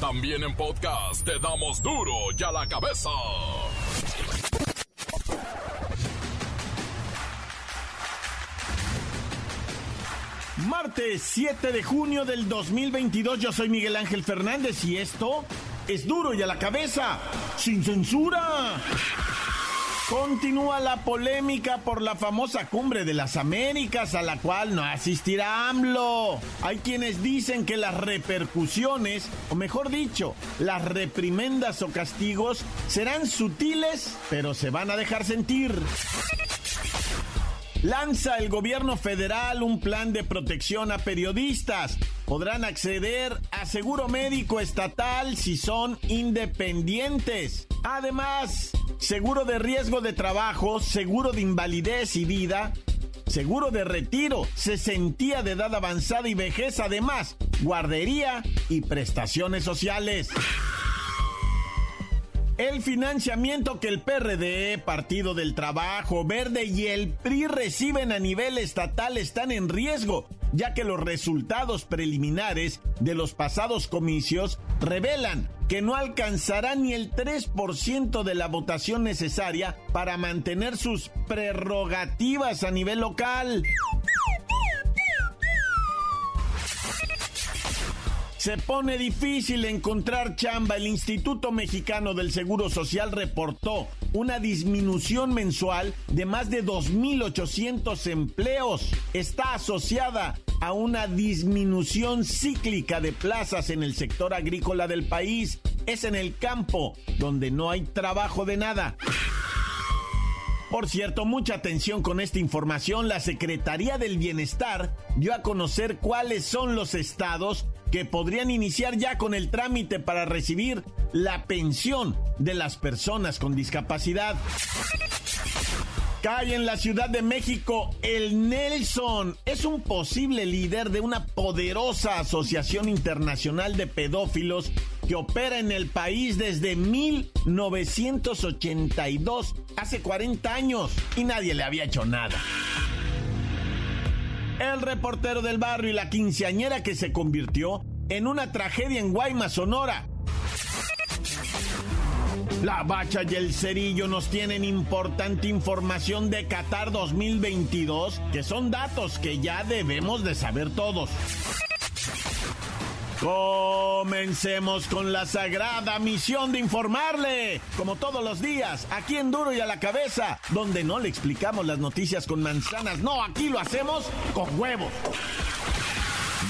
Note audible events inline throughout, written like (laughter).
También en podcast te damos duro y a la cabeza. Martes 7 de junio del 2022, yo soy Miguel Ángel Fernández y esto es duro y a la cabeza, sin censura. Continúa la polémica por la famosa cumbre de las Américas a la cual no asistirá AMLO. Hay quienes dicen que las repercusiones, o mejor dicho, las reprimendas o castigos serán sutiles, pero se van a dejar sentir. Lanza el gobierno federal un plan de protección a periodistas. Podrán acceder a seguro médico estatal si son independientes. Además, seguro de riesgo de trabajo, seguro de invalidez y vida, seguro de retiro, cesantía de edad avanzada y vejez, además, guardería y prestaciones sociales. El financiamiento que el PRD, Partido del Trabajo, Verde y el PRI reciben a nivel estatal están en riesgo, ya que los resultados preliminares de los pasados comicios revelan que no alcanzará ni el 3% de la votación necesaria para mantener sus prerrogativas a nivel local. Se pone difícil encontrar chamba. El Instituto Mexicano del Seguro Social reportó una disminución mensual de más de 2.800 empleos. Está asociada a una disminución cíclica de plazas en el sector agrícola del país. Es en el campo donde no hay trabajo de nada. Por cierto, mucha atención con esta información. La Secretaría del Bienestar dio a conocer cuáles son los estados que podrían iniciar ya con el trámite para recibir la pensión de las personas con discapacidad. Cae en la Ciudad de México el Nelson. Es un posible líder de una poderosa asociación internacional de pedófilos que opera en el país desde 1982, hace 40 años, y nadie le había hecho nada. El reportero del barrio y la quinceañera que se convirtió en una tragedia en Guaymas, Sonora. La Bacha y el Cerillo nos tienen importante información de Qatar 2022, que son datos que ya debemos de saber todos. Comencemos con la sagrada misión de informarle, como todos los días, aquí en Duro y a la cabeza, donde no le explicamos las noticias con manzanas, no, aquí lo hacemos con huevos.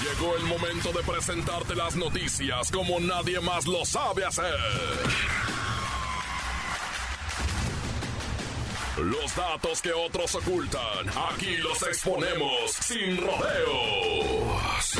Llegó el momento de presentarte las noticias como nadie más lo sabe hacer. Los datos que otros ocultan, aquí los exponemos sin rodeos.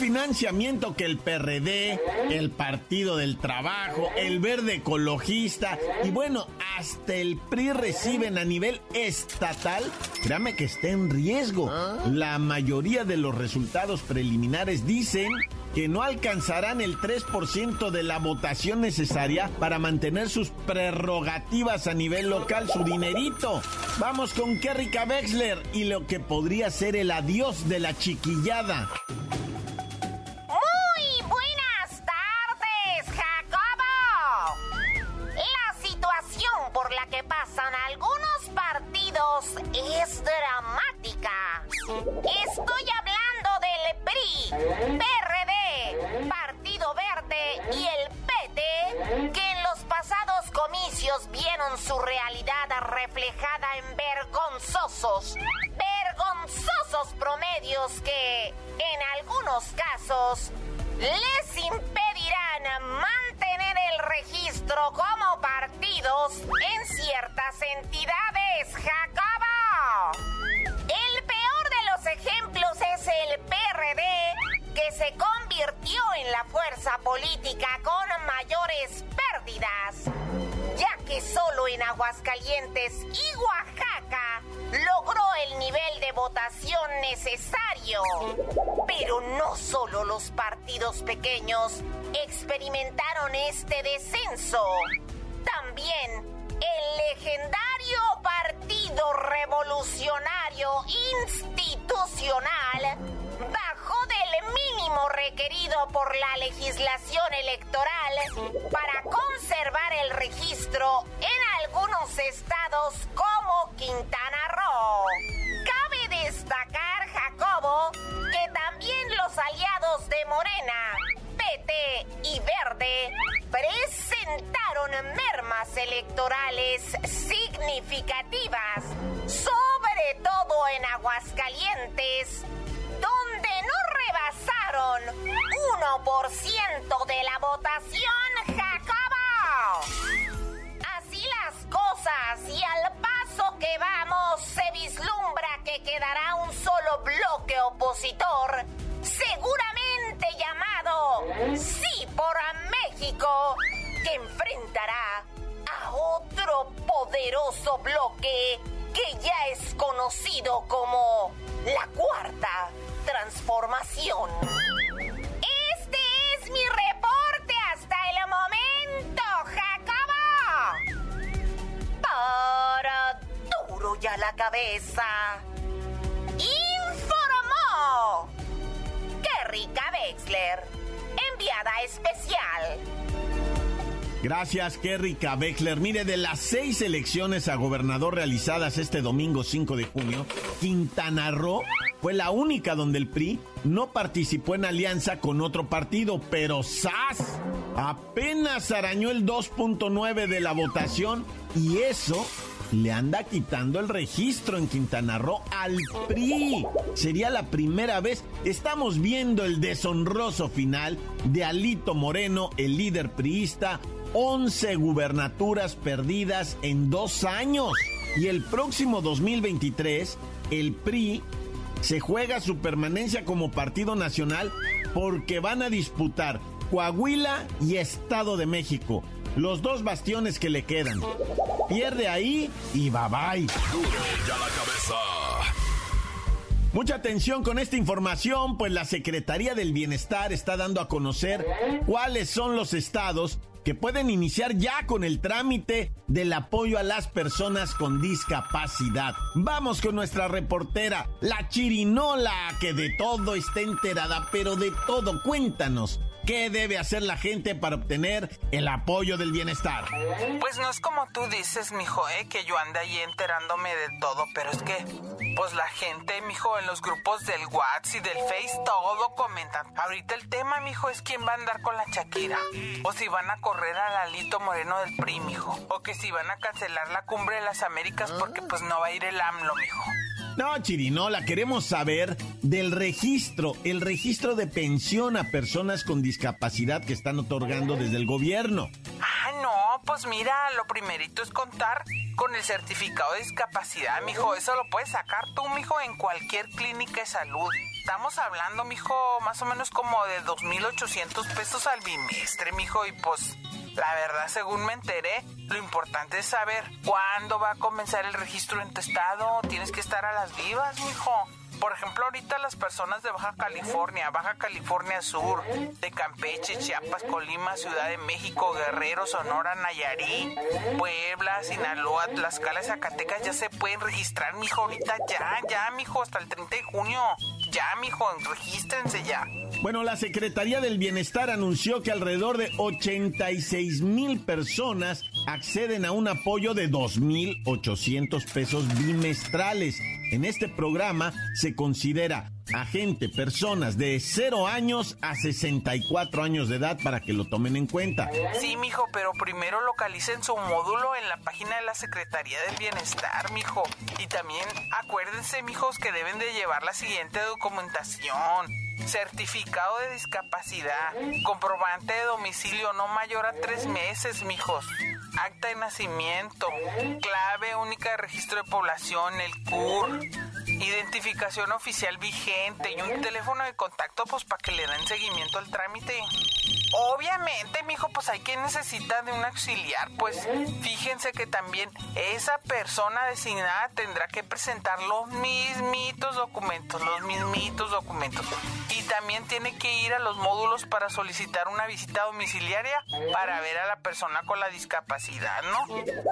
Financiamiento que el PRD, el Partido del Trabajo, el Verde Ecologista y bueno, hasta el PRI reciben a nivel estatal, créame que está en riesgo. La mayoría de los resultados preliminares dicen que no alcanzarán el 3% de la votación necesaria para mantener sus prerrogativas a nivel local, su dinerito. Vamos con Kerrika Wexler y lo que podría ser el adiós de la chiquillada. Es dramática. Estoy hablando del PRI, PRD, Partido Verde y el PT, que en los pasados comicios vieron su realidad reflejada en vergonzosos, vergonzosos promedios que, en algunos casos, les impedirán el registro como partidos en ciertas entidades, Jacobo. El peor de los ejemplos es el PRD, que se convirtió en la fuerza política con mayores pérdidas, ya que solo en Aguascalientes y Oaxaca logró el nivel de votación necesario. Pero no solo los partidos pequeños experimentaron este descenso. También el legendario Partido Revolucionario Institucional mínimo requerido por la legislación electoral para conservar el registro en algunos estados como Quintana Roo. Cabe destacar, Jacobo, que también los aliados de Morena, PT y Verde presentaron mermas electorales significativas, sobre todo en Aguascalientes, donde no rebasaron 1% de la votación, Jacobo. Así las cosas y al paso que vamos se vislumbra que quedará un solo bloque opositor, seguramente llamado Sí por México, que enfrentará a otro poderoso bloque que ya es conocido como la cuarta transformación. Este es mi reporte hasta el momento, Jacobo. Para duro ya la cabeza. Informó Kerrika Wexler, enviada especial. Gracias, Kerry Beckler. Mire, de las seis elecciones a gobernador realizadas este domingo 5 de junio, Quintana Roo fue la única donde el PRI no participó en alianza con otro partido, pero ¡zas! Apenas arañó el 2.9 de la votación y eso le anda quitando el registro en Quintana Roo al PRI. Sería la primera vez. Estamos viendo el deshonroso final de Alito Moreno, el líder priista, 11 gubernaturas perdidas en dos años. Y el próximo 2023, el PRI se juega su permanencia como partido nacional porque van a disputar Coahuila y Estado de México. Los dos bastiones que le quedan. Pierde ahí y bye bye. ya la cabeza. Mucha atención con esta información, pues la Secretaría del Bienestar está dando a conocer cuáles son los estados pueden iniciar ya con el trámite del apoyo a las personas con discapacidad. Vamos con nuestra reportera, la chirinola, que de todo está enterada, pero de todo. Cuéntanos, ¿Qué debe hacer la gente para obtener el apoyo del bienestar? Pues no es como tú dices, mijo, ¿eh? que yo ande ahí enterándome de todo, pero es que, pues la gente, mijo, en los grupos del WhatsApp y del Face, todo comentan. Ahorita el tema, mijo, es quién va a andar con la Shakira. O si van a correr al Alito Moreno del PRI, mijo. O que si van a cancelar la cumbre de las Américas porque pues no va a ir el AMLO, mijo. No, Chirinola, queremos saber del registro, el registro de pensión a personas con discapacidad que están otorgando desde el gobierno. Ah, no, pues mira, lo primerito es contar con el certificado de discapacidad, mijo. Eso lo puedes sacar tú, mijo, en cualquier clínica de salud. Estamos hablando, mijo, más o menos como de 2.800 pesos al bimestre, mijo, y pues la verdad, según me enteré, lo importante es saber cuándo va a comenzar el registro en tu estado. Tienes que estar a las vivas, mijo. Por ejemplo, ahorita las personas de Baja California, Baja California Sur, de Campeche, Chiapas, Colima, Ciudad de México, Guerrero, Sonora, Nayarit, Puebla, Sinaloa, Tlaxcala, Zacatecas ya se pueden registrar, mijo. Ahorita ya, ya, mijo, hasta el 30 de junio. Ya, mijo, regístrense ya. Bueno, la Secretaría del Bienestar anunció que alrededor de 86 mil personas acceden a un apoyo de 2.800 pesos bimestrales. En este programa se considera a gente, personas de 0 años a 64 años de edad para que lo tomen en cuenta. Sí, mijo, pero primero localicen su módulo en la página de la Secretaría del Bienestar, mijo. Y también acuérdense, mijos, que deben de llevar la siguiente documentación. Certificado de discapacidad, comprobante de domicilio no mayor a tres meses, mijos acta de nacimiento, clave única de registro de población, el CUR, identificación oficial vigente y un teléfono de contacto pues para que le den seguimiento al trámite. Obviamente, mijo, pues hay quien necesita de un auxiliar. Pues fíjense que también esa persona designada tendrá que presentar los mismitos documentos, los mismitos documentos. Y también tiene que ir a los módulos para solicitar una visita domiciliaria para ver a la persona con la discapacidad, ¿no?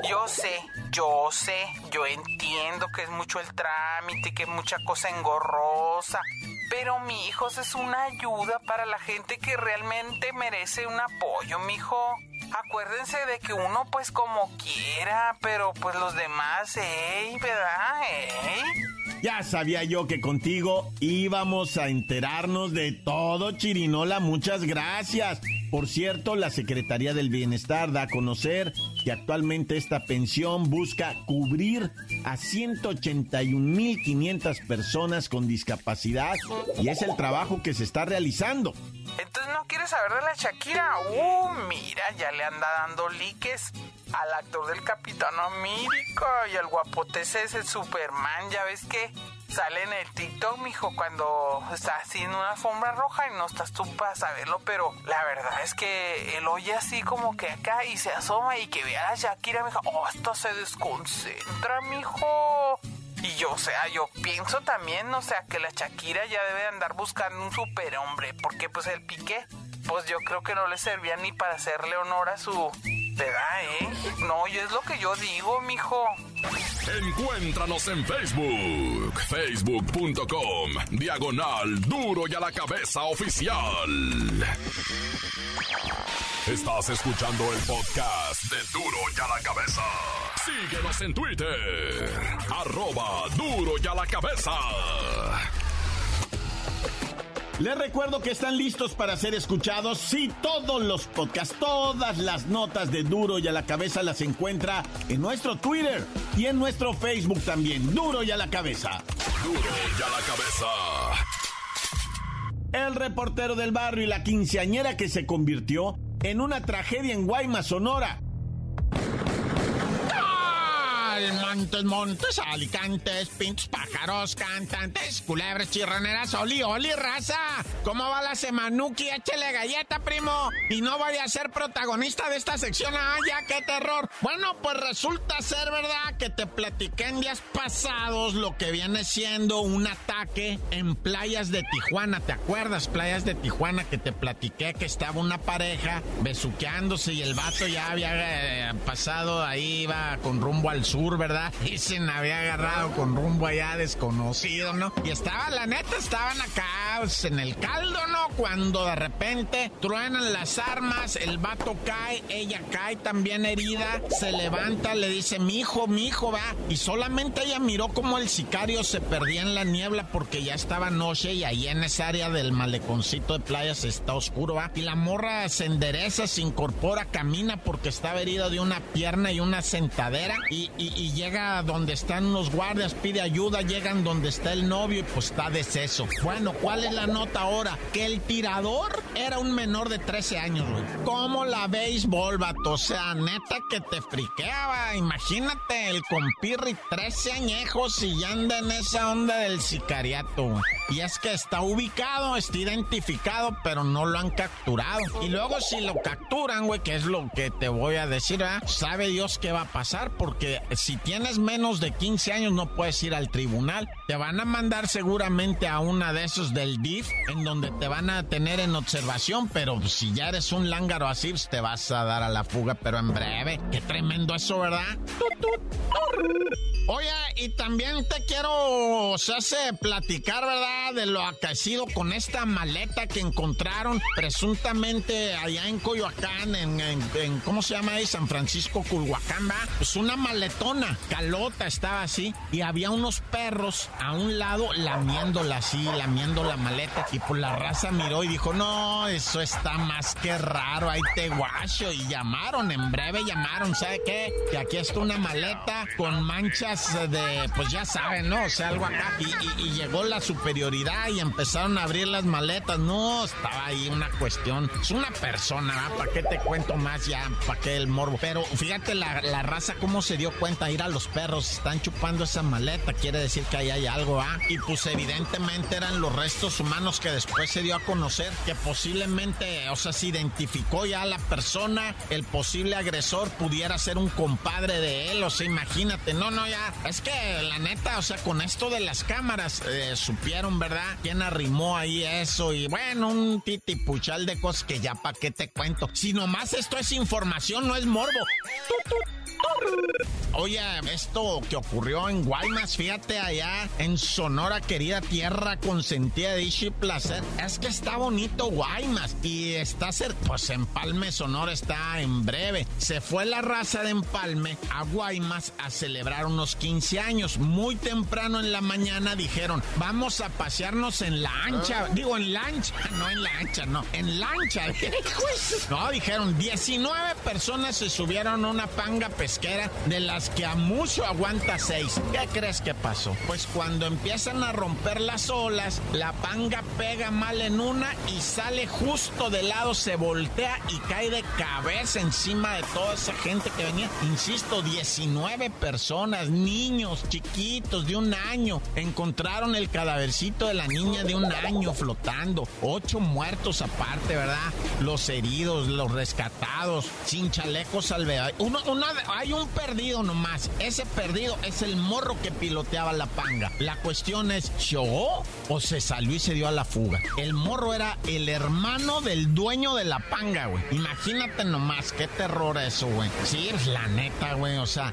Yo sé, yo sé, yo entiendo que es mucho el trámite, que es mucha cosa engorrosa. Pero mi hijo es una ayuda para la gente que realmente merece un apoyo, mijo. Acuérdense de que uno pues como quiera, pero pues los demás, ¿eh? ¿Verdad? ¿Eh? Ya sabía yo que contigo íbamos a enterarnos de todo, Chirinola. Muchas gracias. Por cierto, la Secretaría del Bienestar da a conocer que actualmente esta pensión busca cubrir a 181.500 personas con discapacidad y es el trabajo que se está realizando. Entonces no quieres saber de la Shakira. Uh, mira, ya le anda dando liques al actor del Capitán América y al guapote ese Superman. Ya ves que sale en el TikTok, mijo, cuando está así en una alfombra roja y no estás tú para saberlo, pero la verdad es que él oye así como que acá y se asoma y que vea a Shakira, mijo, oh, esto se desconcentra, mijo. Y yo, o sea, yo pienso también, o sea, que la Shakira ya debe andar buscando un superhombre, porque pues el pique, pues yo creo que no le servía ni para hacerle honor a su edad, ¿eh? No, y es lo que yo digo, mijo. Encuéntranos en Facebook, facebook.com, diagonal duro y a la cabeza oficial. Estás escuchando el podcast de duro y a la cabeza. Síguenos en Twitter, arroba duro y a la cabeza. Les recuerdo que están listos para ser escuchados. Sí, todos los podcasts, todas las notas de Duro y a la cabeza las encuentra en nuestro Twitter y en nuestro Facebook también. Duro y a la cabeza. Duro y a la cabeza. El reportero del barrio y la quinceañera que se convirtió en una tragedia en Guaymas, Sonora. Montes, montes, alicantes, pintos, pájaros, cantantes, culebras, chirroneras, oli, oli, raza. ¿Cómo va la semanuki? Échele galleta, primo. Y no vaya a ser protagonista de esta sección. ¡Ah, ya, qué terror! Bueno, pues resulta ser verdad que te platiqué en días pasados lo que viene siendo un ataque en playas de Tijuana. ¿Te acuerdas? Playas de Tijuana que te platiqué que estaba una pareja besuqueándose y el vato ya había eh, pasado ahí, iba con rumbo al sur, ¿verdad? (laughs) Y se me había agarrado con rumbo allá desconocido, ¿no? Y estaba, la neta, estaban acá pues, en el caldo, ¿no? Cuando de repente truenan las armas, el vato cae, ella cae también herida, se levanta, le dice, mi hijo, mi hijo, va. Y solamente ella miró como el sicario se perdía en la niebla porque ya estaba noche y ahí en esa área del maleconcito de playas está oscuro, va. Y la morra se endereza, se incorpora, camina porque estaba herida de una pierna y una sentadera y llega donde están los guardias, pide ayuda, llegan donde está el novio y pues está deceso. Bueno, ¿cuál es la nota ahora? Que el tirador era un menor de 13 años, güey. ¿Cómo la béisbol, vato? O sea, neta que te friqueaba. Imagínate el compirri 13 añejos y ya anda en esa onda del sicariato, Y es que está ubicado, está identificado, pero no lo han capturado. Y luego si lo capturan, güey, que es lo que te voy a decir, ¿verdad? Sabe Dios qué va a pasar, porque si tienes menos de 15 años no puedes ir al tribunal. Te van a mandar seguramente a una de esos del DIF en donde te van a tener en observación, pero si ya eres un lángaro así, pues, te vas a dar a la fuga, pero en breve. Qué tremendo eso, ¿verdad? Oye, y también te quiero, se hace platicar, ¿verdad? De lo acaecido con esta maleta que encontraron presuntamente allá en Coyoacán, en, ¿cómo se llama ahí? San Francisco, Culhuacán, ¿va? Pues una maletona, calota estaba así, y había unos perros a un lado lamiéndola así, lamiendo la maleta, y pues la raza miró y dijo, no, eso está más que raro, ahí te guacho, y llamaron, en breve llamaron, ¿sabe qué? Que aquí está una maleta con manchas horas de, pues ya saben, ¿no? O sea, algo acá. Y, llegó la superioridad y empezaron a abrir las maletas. No, estaba ahí una cuestión. Es una persona, ¿verdad? ¿Para qué te cuento más ya? ¿Para qué el morbo? Pero fíjate la, la raza cómo se dio cuenta. Ir a los perros, están chupando esa maleta. Quiere decir que ahí hay algo, ¿ah? Y pues evidentemente eran los restos humanos que después se dio a conocer que posiblemente, o sea, se identificó ya la persona, el posible agresor pudiera ser un compadre de él, o sea, imagínate, no, no, ya, es que la neta, o sea, con esto de las cámaras, eh, supieron, ¿verdad? ¿Quién arrimó ahí eso? Y bueno, un titipuchal de cosas que ya pa' qué te cuento. Si nomás esto es información, no es morbo. Oye, esto que ocurrió en Guaymas, fíjate allá en Sonora, querida tierra consentida de Ishi Placer, es que está bonito Guaymas y está cerca, pues Empalme, Sonora está en breve. Se fue la raza de Empalme a Guaymas a celebrar unos 15 años. Muy temprano en la mañana dijeron, vamos a pasearnos en la ancha, ah. digo en lancha, no en la ancha, no, en lancha. no, (laughs) dijeron, 19 personas se subieron a una panga de las que a mucho aguanta seis. ¿Qué crees que pasó? Pues cuando empiezan a romper las olas, la panga pega mal en una y sale justo de lado, se voltea y cae de cabeza encima de toda esa gente que venía. Insisto, 19 personas, niños chiquitos de un año, encontraron el cadavercito de la niña de un año flotando. Ocho muertos aparte, ¿verdad? Los heridos, los rescatados, sin chalecos al Uno, hay un perdido nomás más. Ese perdido es el morro que piloteaba la panga. La cuestión es, ¿show o se salió y se dio a la fuga? El morro era el hermano del dueño de la panga, güey. Imagínate nomás, qué terror eso, güey. Sí, la neta, güey. O sea,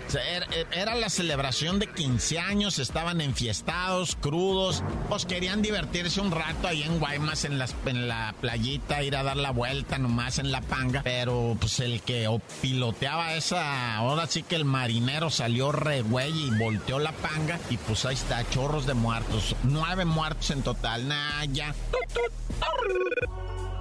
era la celebración de 15 años, estaban enfiestados, crudos, pues querían divertirse un rato ahí en Guaymas, en, en la playita, ir a dar la vuelta nomás en la panga. Pero pues el que piloteaba esa, ahora sí que el marinero salió re güey y volteó la panga y pues ahí está, chorros de muertos. Nueve muertos en total. Nah, ya.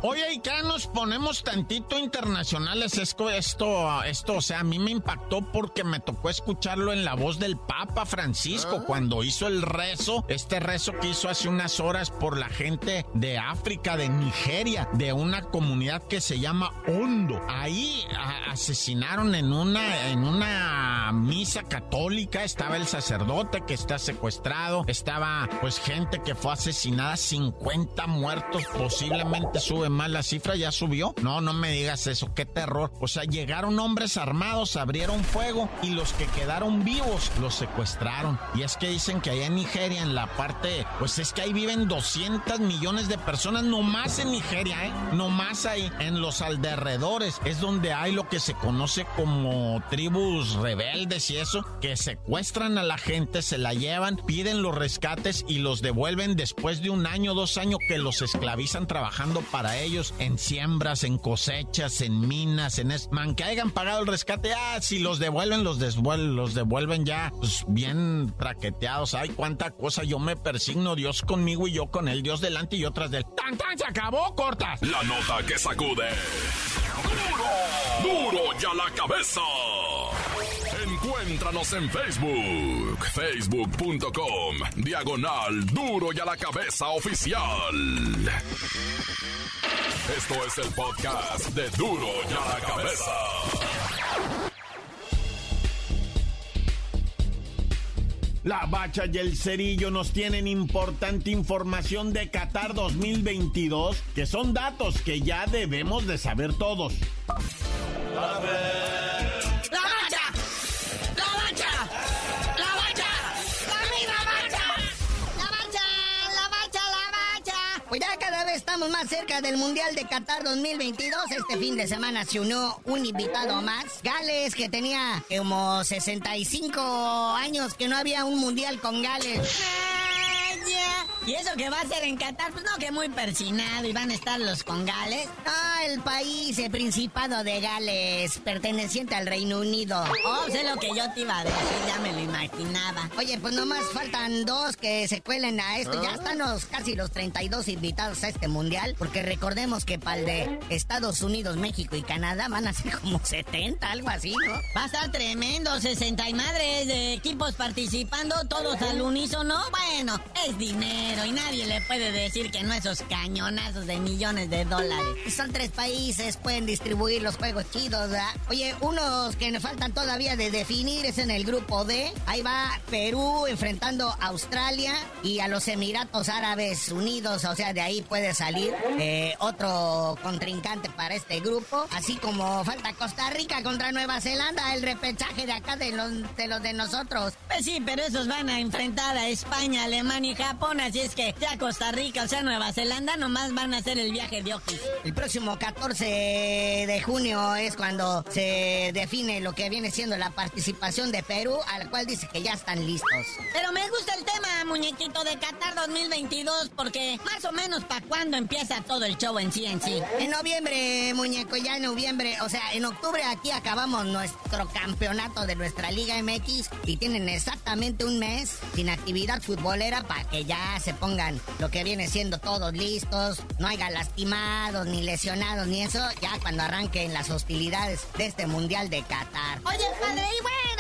Oye, y acá nos ponemos tantito internacionales. Esto, esto, esto, o sea, a mí me impactó porque me tocó escucharlo en la voz del Papa Francisco ah. cuando hizo el rezo, este rezo que hizo hace unas horas por la gente de África, de Nigeria, de una comunidad que se llama Hondo. Ahí asesinaron en una, en una misa católica, estaba el sacerdote que está secuestrado, estaba pues gente que fue asesinada, 50 muertos, posiblemente suben más la cifra, ya subió. No, no me digas eso, qué terror. O sea, llegaron hombres armados, abrieron fuego y los que quedaron vivos los secuestraron. Y es que dicen que allá en Nigeria, en la parte, pues es que ahí viven 200 millones de personas, nomás en Nigeria, ¿eh? Nomás ahí, en los alrededores, es donde hay lo que se conoce como tribus rebeldes y eso, que secuestran a la gente, se la llevan, piden los rescates y los devuelven después de un año, dos años que los esclavizan trabajando para ellos ellos en siembras, en cosechas, en minas, en man, que hayan pagado el rescate, ah, si los devuelven, los devuelven, los devuelven ya pues, bien traqueteados. Ay, cuánta cosa, yo me persigno, Dios conmigo y yo con él, Dios delante y yo tras de él. ¡Tan, tan! ¡Se acabó, cortas! La nota que sacude. ¡Duro! ¡Duro ya la cabeza! Encuéntranos en Facebook, facebook.com, diagonal duro y a la cabeza oficial. Esto es el podcast de duro y a la cabeza. La Bacha y el Cerillo nos tienen importante información de Qatar 2022, que son datos que ya debemos de saber todos. Estamos más cerca del Mundial de Qatar 2022. Este fin de semana se unió un invitado más. Gales, que tenía como 65 años que no había un Mundial con Gales. Y eso que va a ser en Qatar, pues no, que muy persinado y van a estar los con Gales. Ah, el país, el Principado de Gales, perteneciente al Reino Unido. Oh, sé lo que yo te iba a decir, ya me lo imaginaba. Oye, pues nomás faltan dos que se cuelen a esto. Ya están los, casi los 32 invitados a este mundial, porque recordemos que para el de Estados Unidos, México y Canadá van a ser como 70, algo así, ¿no? Va a estar tremendo, 60 y madres de equipos participando, todos al unísono. Bueno, es dinero y nadie le puede decir que no esos cañonazos de millones de dólares. Son tres países, pueden distribuir los juegos chidos, ¿verdad? Oye, unos que nos faltan todavía de definir es en el grupo D. Ahí va Perú enfrentando a Australia y a los Emiratos Árabes Unidos, o sea, de ahí puede salir eh, otro contrincante para este grupo. Así como falta Costa Rica contra Nueva Zelanda, el repechaje de acá de los de, los de nosotros. Pues sí, pero esos van a enfrentar a España, Alemania y Japón, así es que ya Costa Rica, o sea, Nueva Zelanda, nomás van a hacer el viaje de Ojis. El próximo 14 de junio es cuando se define lo que viene siendo la participación de Perú, al cual dice que ya están listos. Pero me gusta el tema, muñequito, de Qatar 2022, porque más o menos para cuándo empieza todo el show en sí en sí. En noviembre, muñeco, ya en noviembre, o sea, en octubre aquí acabamos nuestro campeonato de nuestra Liga MX y tienen exactamente un mes sin actividad futbolera para que ya se pongan lo que viene siendo todos listos, no haya lastimados ni lesionados ni eso, ya cuando arranquen las hostilidades de este Mundial de Qatar. Oye, padre, y bueno,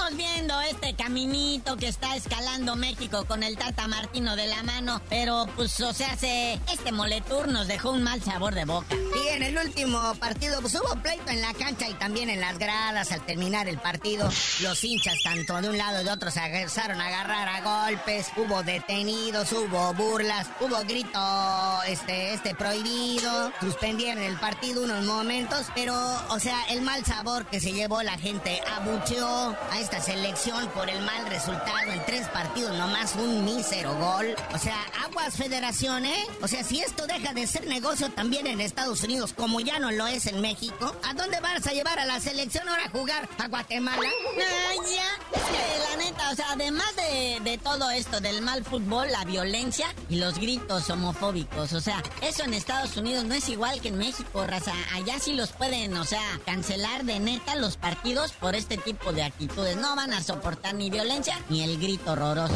estamos viendo este caminito que está escalando México con el Tata Martino de la mano, pero pues, o sea, se, este moletur nos dejó un mal sabor de boca. Y en el último partido, pues hubo pleito en la cancha y también en las gradas al terminar el partido. Los hinchas, tanto de un lado y de otro, se empezaron a agarrar a golpes, hubo detenidos, hubo burlas, hubo grito este, este prohibido, suspendieron el partido unos momentos, pero, o sea, el mal sabor que se llevó la gente abucheó a esta selección por el mal resultado en tres partidos, nomás un mísero gol. O sea, aguas federación, ¿eh? O sea, si esto deja de ser negocio también en Estados Unidos, como ya no lo es en México, ¿a dónde vas a llevar a la selección ahora a jugar? ¿A Guatemala? Ay, ya. Es la neta, o sea, además de, de todo esto, del mal fútbol, la violencia y los gritos homofóbicos, o sea, eso en Estados Unidos no es igual que en México, raza. Allá sí los pueden, o sea, cancelar de neta los partidos por este tipo de actitudes. No van a soportar ni violencia ni el grito horroroso.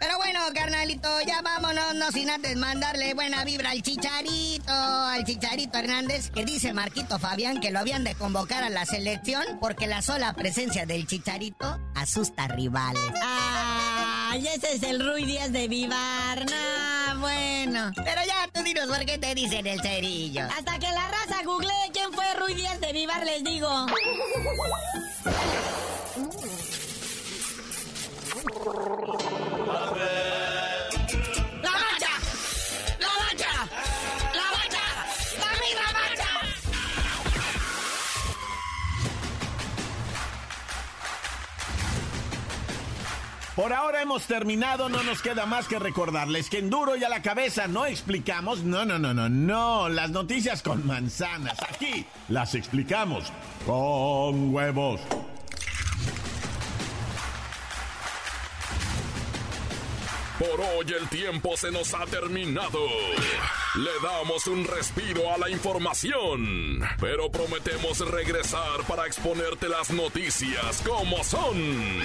Pero bueno, carnalito, ya vámonos, no sin antes mandarle buena vibra al Chicharito, al Chicharito Hernández, que dice Marquito Fabián que lo habían de convocar a la selección porque la sola presencia del Chicharito asusta a rivales. ¡Ay, ese es el Rui Díaz de Vivar! ¡No, bueno! Pero ya tú dinos por qué te dicen el cerillo. Hasta que la raza google quién fue Rui Díaz de Vivar, les digo. Por ahora hemos terminado, no nos queda más que recordarles que en duro y a la cabeza no explicamos, no, no, no, no, no, las noticias con manzanas. Aquí las explicamos con huevos. Por hoy el tiempo se nos ha terminado. Le damos un respiro a la información, pero prometemos regresar para exponerte las noticias como son.